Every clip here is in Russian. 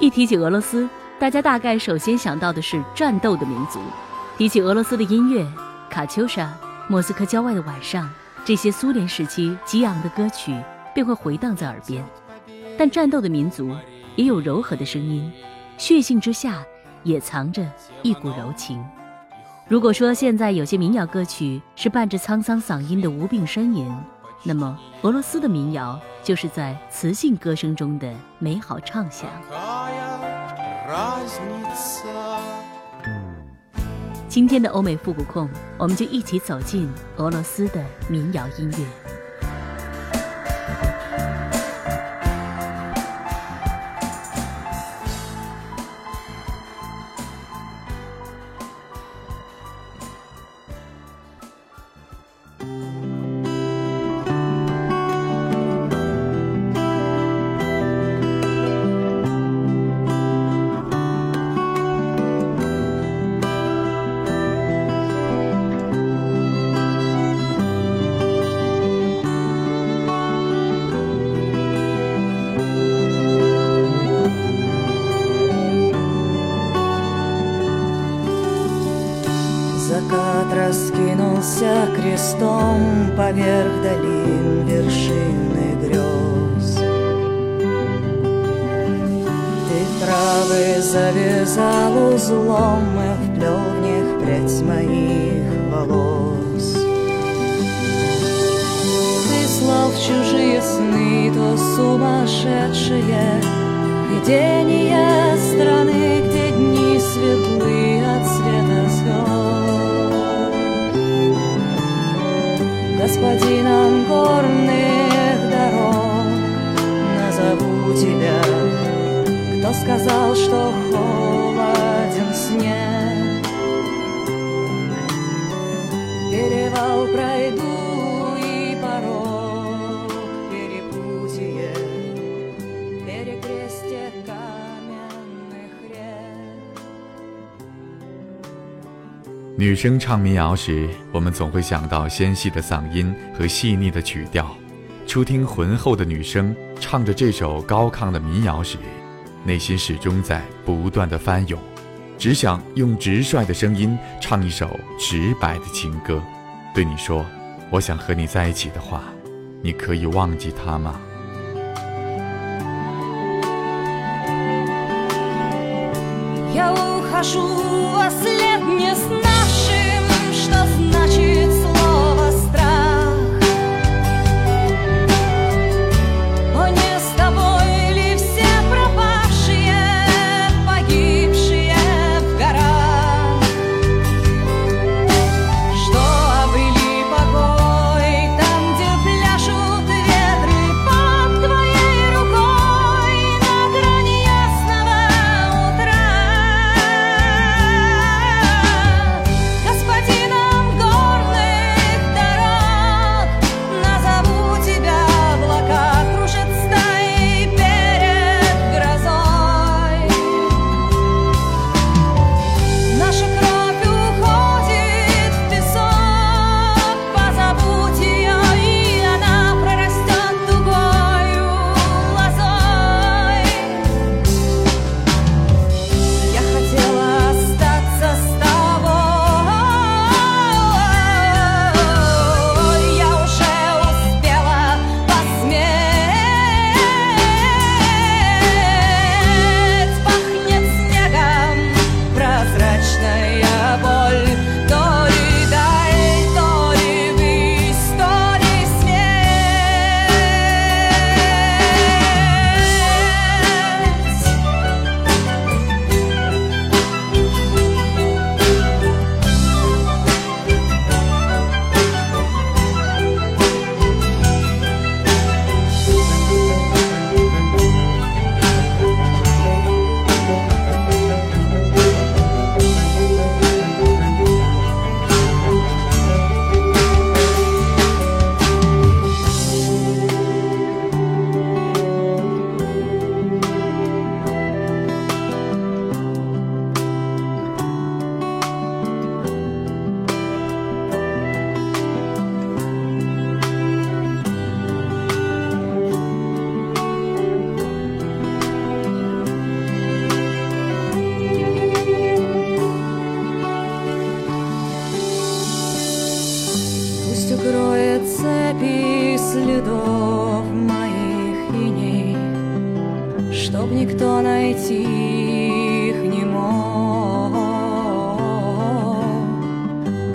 一提起俄罗斯，大家大概首先想到的是战斗的民族。提起俄罗斯的音乐，卡秋莎、莫斯科郊外的晚上，这些苏联时期激昂的歌曲便会回荡在耳边。但战斗的民族也有柔和的声音，血性之下也藏着一股柔情。如果说现在有些民谣歌曲是伴着沧桑嗓音的无病呻吟，那么俄罗斯的民谣就是在磁性歌声中的美好畅想。今天的欧美复古控，我们就一起走进俄罗斯的民谣音乐。Крестом поверх долин вершины грез. Ты травы завязал узлом и вплел в них прядь моих волос. Ты слал в чужие сны то сумасшедшие видения страны, где дни светлы от света господином горных дорог. Назову тебя, кто сказал, что холоден снег? Перевал пройду 女生唱民谣时，我们总会想到纤细的嗓音和细腻的曲调。初听浑厚的女声唱着这首高亢的民谣时，内心始终在不断的翻涌，只想用直率的声音唱一首直白的情歌。对你说，我想和你在一起的话，你可以忘记他吗？Никто найти их не мог.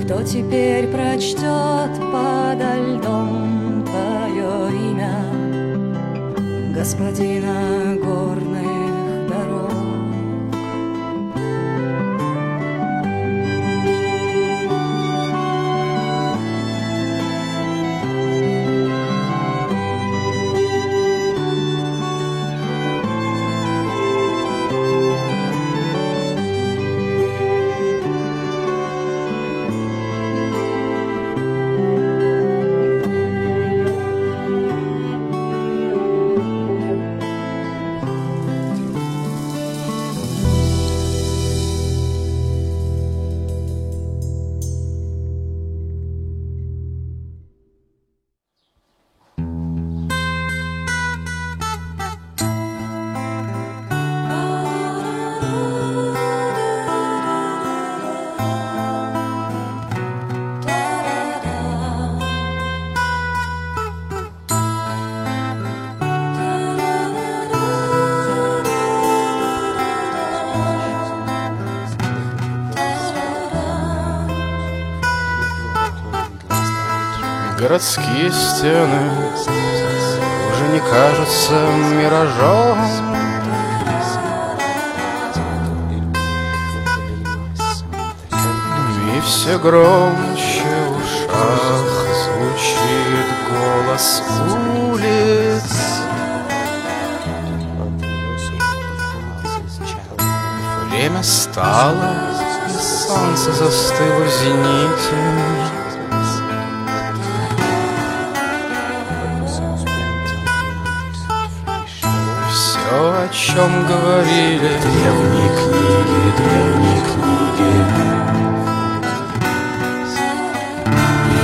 Кто теперь прочтет подо льдом твое имя, господина горных Городские стены уже не кажутся миражом. И все громче в ушах звучит голос улиц. Время стало, и солнце застыло в зените. О чем говорили древние книги, древние книги.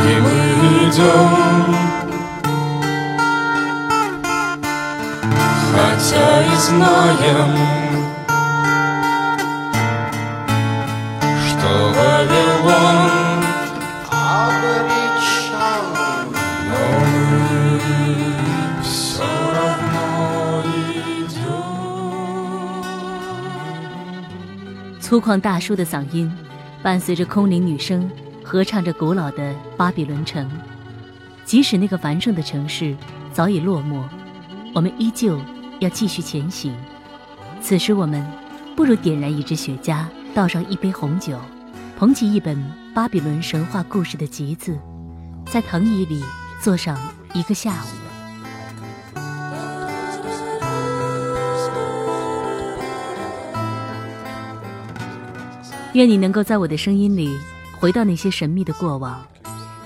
И мы идем, хотя и знаем, 粗犷大叔的嗓音，伴随着空灵女声，合唱着古老的巴比伦城。即使那个繁盛的城市早已落寞，我们依旧要继续前行。此时，我们不如点燃一支雪茄，倒上一杯红酒，捧起一本巴比伦神话故事的集子，在藤椅里坐上一个下午。愿你能够在我的声音里回到那些神秘的过往。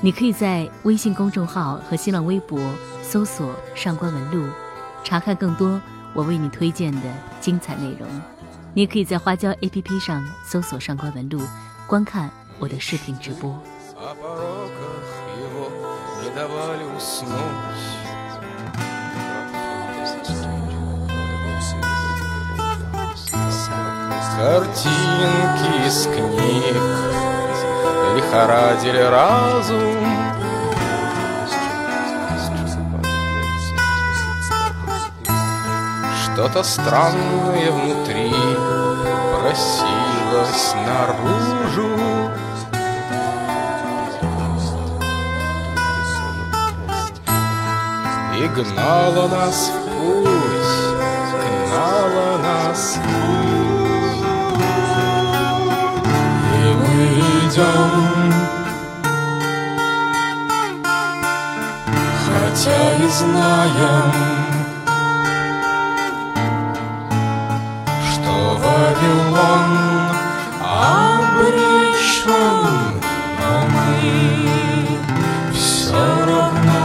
你可以在微信公众号和新浪微博搜索“上官文露”，查看更多我为你推荐的精彩内容。你可以在花椒 APP 上搜索“上官文露”，观看我的视频直播。Картинки из книг лихорадили разум. Что-то странное внутри просилось наружу. И гнала нас в путь, гнала нас в путь. Идем, хотя и знаем, что Вавилон обречен, но мы все равно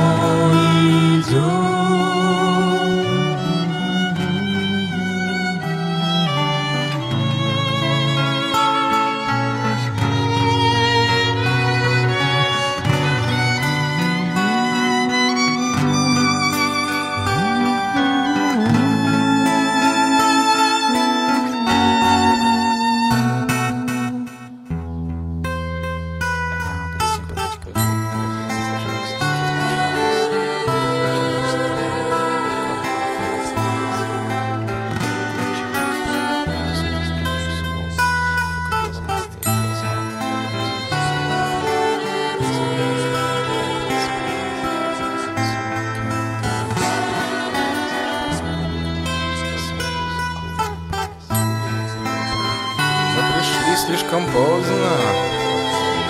слишком поздно,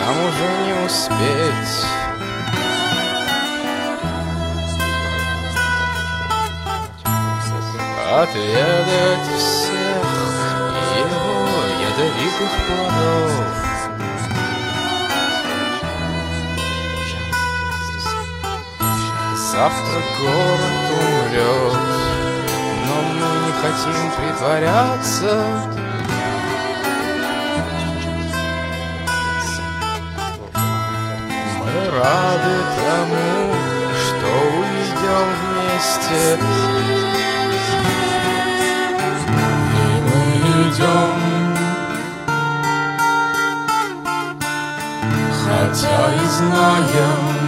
нам уже не успеть. Отведать всех его ядовитых плодов. Завтра город умрет, но мы не хотим притворяться. Рады тому, что уйдем вместе. И мы идем, хотя и знаем,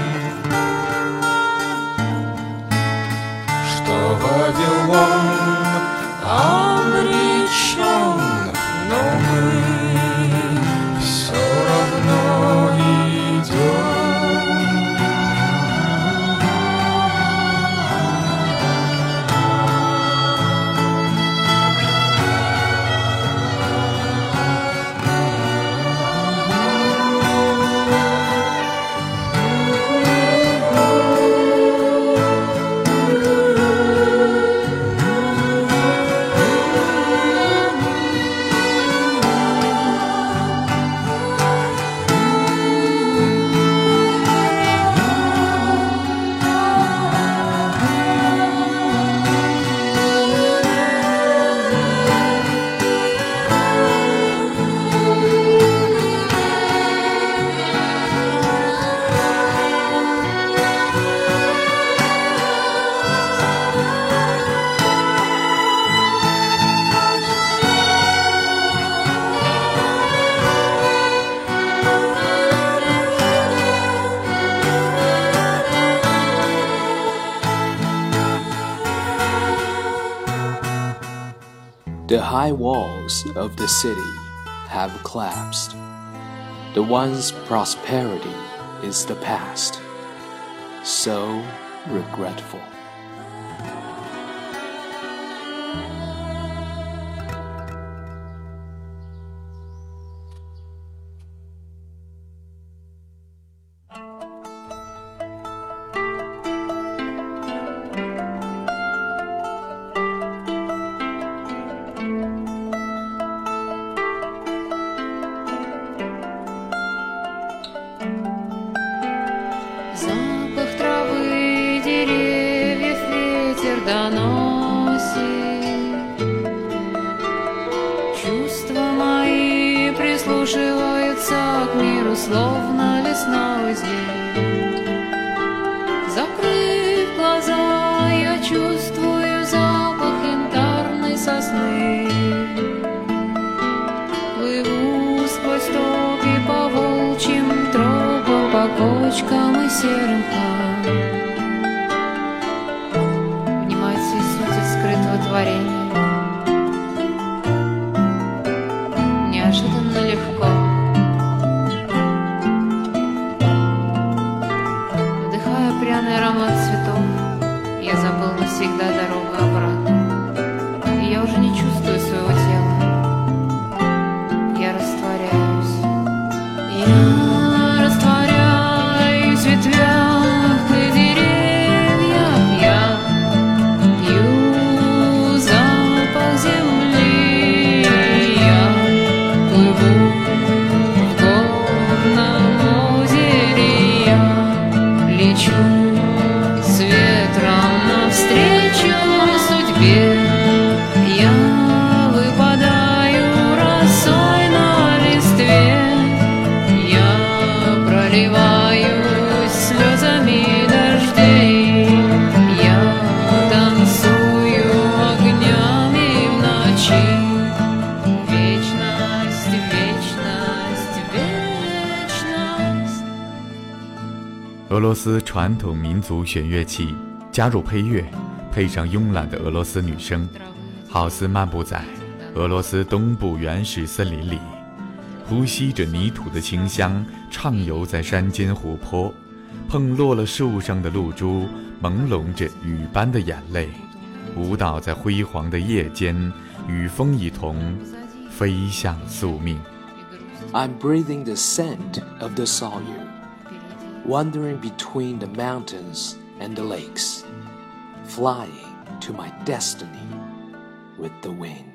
The high walls of the city have collapsed. The one's prosperity is the past. So regretful. Доносит. Чувства мои прислушиваются к миру, словно лесной зверь. Закрыв глаза, я чувствую запах янтарной сосны. Плыву сквозь токи по волчьим тропам, по кочкам и серым хам. Я забыл навсегда дорогу 俄罗斯传统民族弦乐器加入配乐，配上慵懒的俄罗斯女声，好似漫步在俄罗斯东部原始森林里，呼吸着泥土的清香，畅游在山间湖泊，碰落了树上的露珠，朦胧着雨般的眼泪，舞蹈在辉煌的夜间，与风一同飞向宿命。I'm breathing the scent of the Sayu, wandering between the mountains and the lakes, flying to my destiny with the wind.《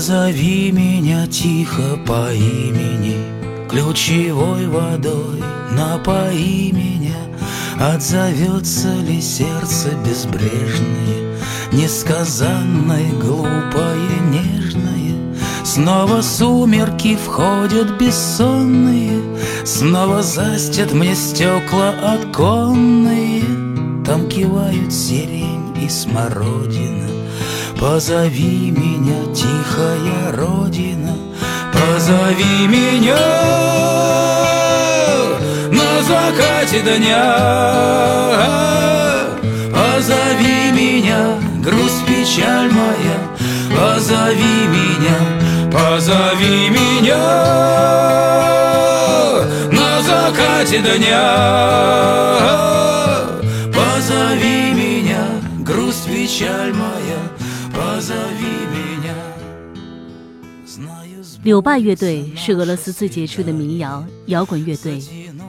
Позови меня тихо по имени, ключевой водой напои меня, Отзовется ли сердце безбрежное, Несказанное, глупое, нежное? Снова сумерки входят бессонные, Снова застят мне стекла оконные, Там кивают сирень и смородина. Позови меня, тихая родина, Позови меня. На закате дня. Позови меня, грусть, печаль моя. Позови меня, позови меня. На закате дня 柳拜乐队是俄罗斯最杰出的民谣摇滚乐队。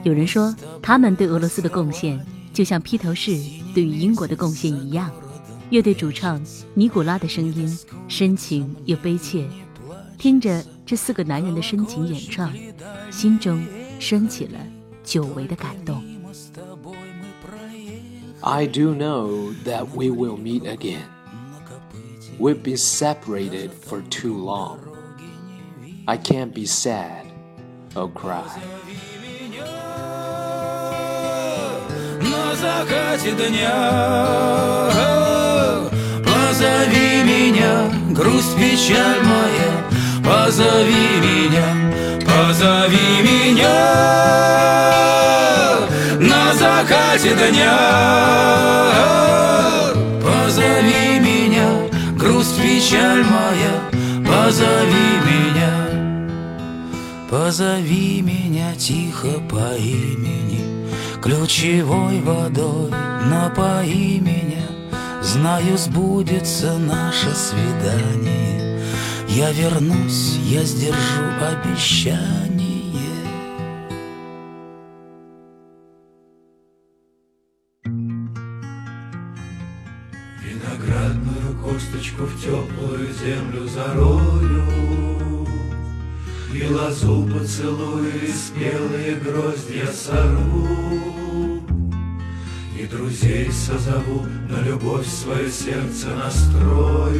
有人说，他们对俄罗斯的贡献就像披头士对于英国的贡献一样。乐队主唱尼古拉的声音深情又悲切，听着这四个男人的深情演唱，心中升起了久违的感动。I do know that we will meet again. We've been separated for too long. I can't be sad or cry. на закате дня Позови меня, грусть, печаль моя. Позови меня, позови меня. На закате дня. Позови меня, грусть, печаль моя. Позови меня Позови меня тихо по имени. Ключевой водой напои меня Знаю, сбудется наше свидание. Я вернусь, я сдержу обещание. Виноградную косточку в теплую землю зарою И лозу поцелую, и спелые гроздья сорву И друзей созову, на любовь свое сердце настрою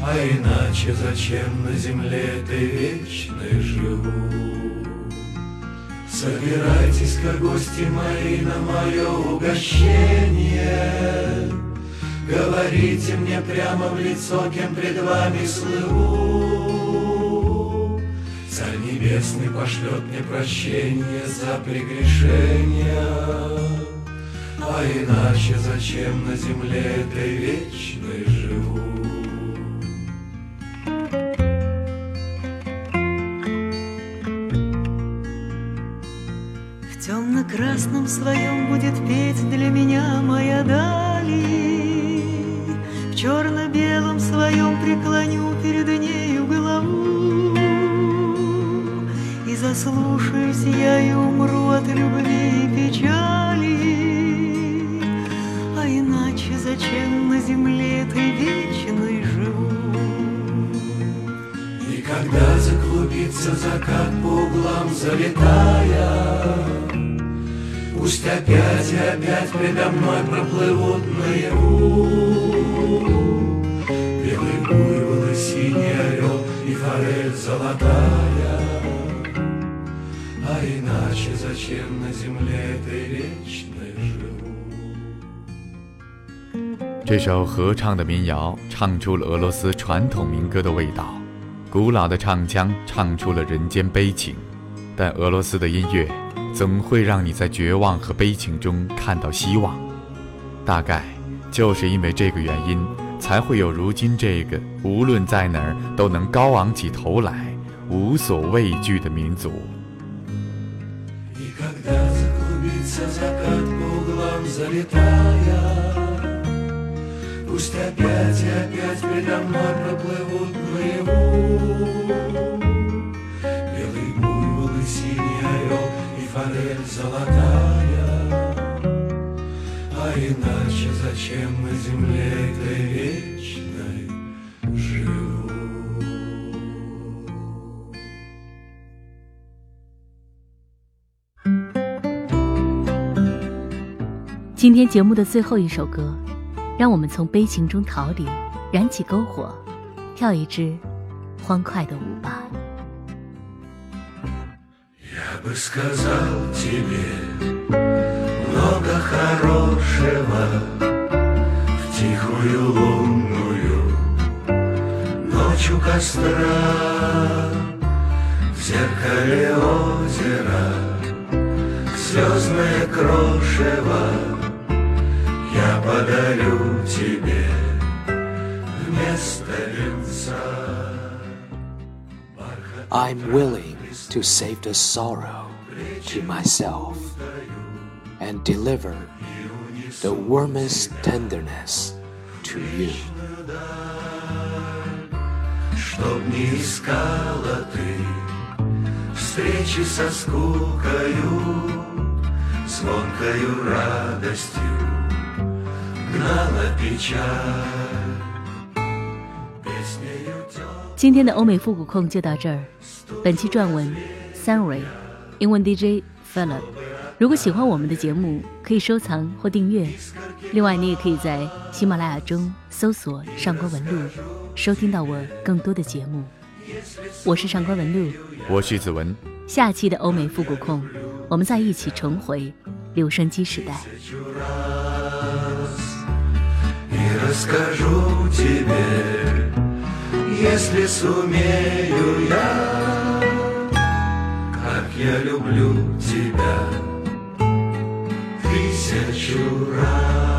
А иначе зачем на земле этой вечной живу? Собирайтесь-ка, гости мои, на мое угощение. Говорите мне прямо в лицо, кем пред вами слыву. Небесный пошлет мне прощение за прегрешения. А иначе зачем на земле этой вечной живу? В темно-красном своем будет петь для меня моя дали. В черно-белом своем преклоню перед нею заслушаюсь я и умру от любви и печали. А иначе зачем на земле этой вечной живу? И когда заклубится закат по углам залетая, Пусть опять и опять предо мной проплывут наяву Белый буйвол и синий орел и форель золотая А иначе зачем на земле этой вечной живу? 这首合唱的民谣唱出了俄罗斯传统民歌的味道，古老的唱腔唱出了人间悲情。但俄罗斯的音乐总会让你在绝望和悲情中看到希望。大概就是因为这个原因， 才会有如今这个无论在哪儿都能高昂起头来、无所畏惧的民族。 Заклубится закат по углам залетая. Пусть опять и опять передо мной проплывут наяву. Белый буйвол и синий орел и форель золотая. А иначе зачем на земле этой вечной 今天节目的最后一首歌，让我们从悲情中逃离，燃起篝火，跳一支欢快的舞吧。 Я бы сказал тебе много хорошего В тихую лунную ночь у костра В зеркале озера слезное крошево Я подарю тебе вместо венца I'm willing to save the sorrow to myself and deliver the warmest tenderness to you. Чтоб не искала ты встречи со скукою, звонкою радостью 今天的欧美复古控就到这儿。本期撰文 Sunray，英文 DJ Philip。如果喜欢我们的节目，可以收藏或订阅。另外，你也可以在喜马拉雅中搜索“上官文录”，收听到我更多的节目。我是上官文录，我是子文，下期的欧美复古控，我们再一起重回留声机时代。Расскажу тебе, если сумею я, как я люблю тебя тысячу раз.